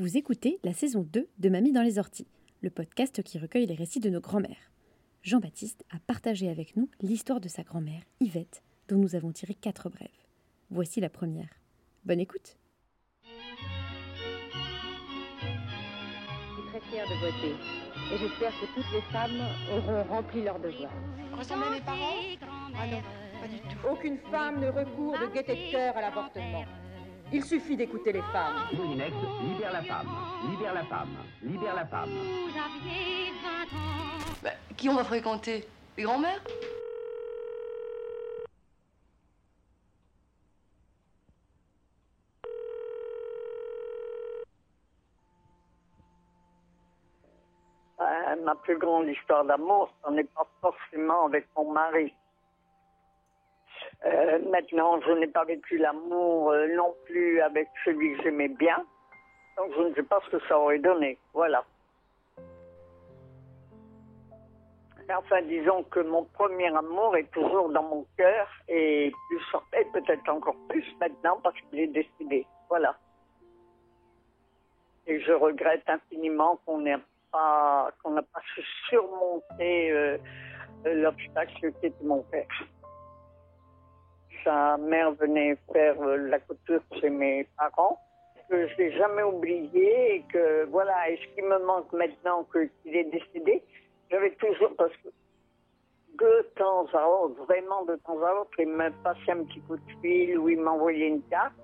Vous écoutez la saison 2 de Mamie dans les orties, le podcast qui recueille les récits de nos grands-mères. Jean-Baptiste a partagé avec nous l'histoire de sa grand-mère, Yvette, dont nous avons tiré quatre brèves. Voici la première. Bonne écoute Je suis très fière de voter. Et j'espère que toutes les femmes auront rempli leur devoir. Ressemblez à mes parents? Ah non, pas du tout. Aucune femme ne recourt de gaieté de cœur à l'avortement. Il suffit d'écouter les femmes. Moulinex, libère la femme, libère la femme, libère la femme. Bah, qui on va fréquenter? Les grands-mères? Euh, ma plus grande histoire d'amour, ce n'est pas forcément avec mon mari. Euh, maintenant, je n'ai pas vécu l'amour euh, non plus avec celui que j'aimais bien. Donc, je ne sais pas ce que ça aurait donné. Voilà. Enfin, disons que mon premier amour est toujours dans mon cœur et, peut-être encore plus maintenant parce qu'il est décidé. Voilà. Et je regrette infiniment qu'on n'ait pas, qu'on n'a pas su surmonter euh, l'obstacle qui était mon père. Sa mère venait faire euh, la couture chez mes parents, que je n'ai jamais oublié et que voilà, et ce qui me manque maintenant qu'il est décédé, j'avais toujours, parce que de temps à autre, vraiment de temps à autre, il me passait un petit coup de fil ou il m'envoyait une carte.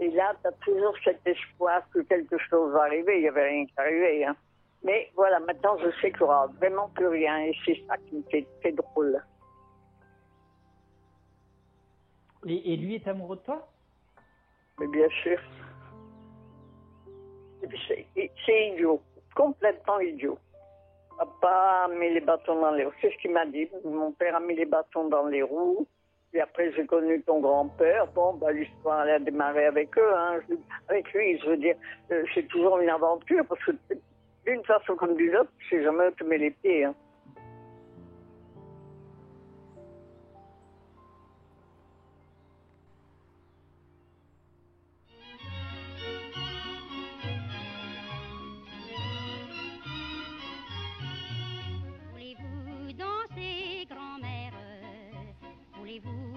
Et là, tu as toujours cet espoir que quelque chose va arriver. Il n'y avait rien qui arrivait. Hein. Mais voilà, maintenant, je sais qu'il n'y aura vraiment plus rien. Et c'est ça qui me fait très drôle. Et, lui est amoureux de toi? Mais bien sûr. C'est idiot. Complètement idiot. Papa a mis les bâtons dans les roues. C'est ce qu'il m'a dit. Mon père a mis les bâtons dans les roues. Et après, j'ai connu ton grand-père. Bon, bah, l'histoire, a démarré avec eux. Hein. Avec lui, je veux dire, euh, c'est toujours une aventure parce que d'une façon comme d'une autre, tu sais jamais où tu mets les pieds. Hein. allez-vous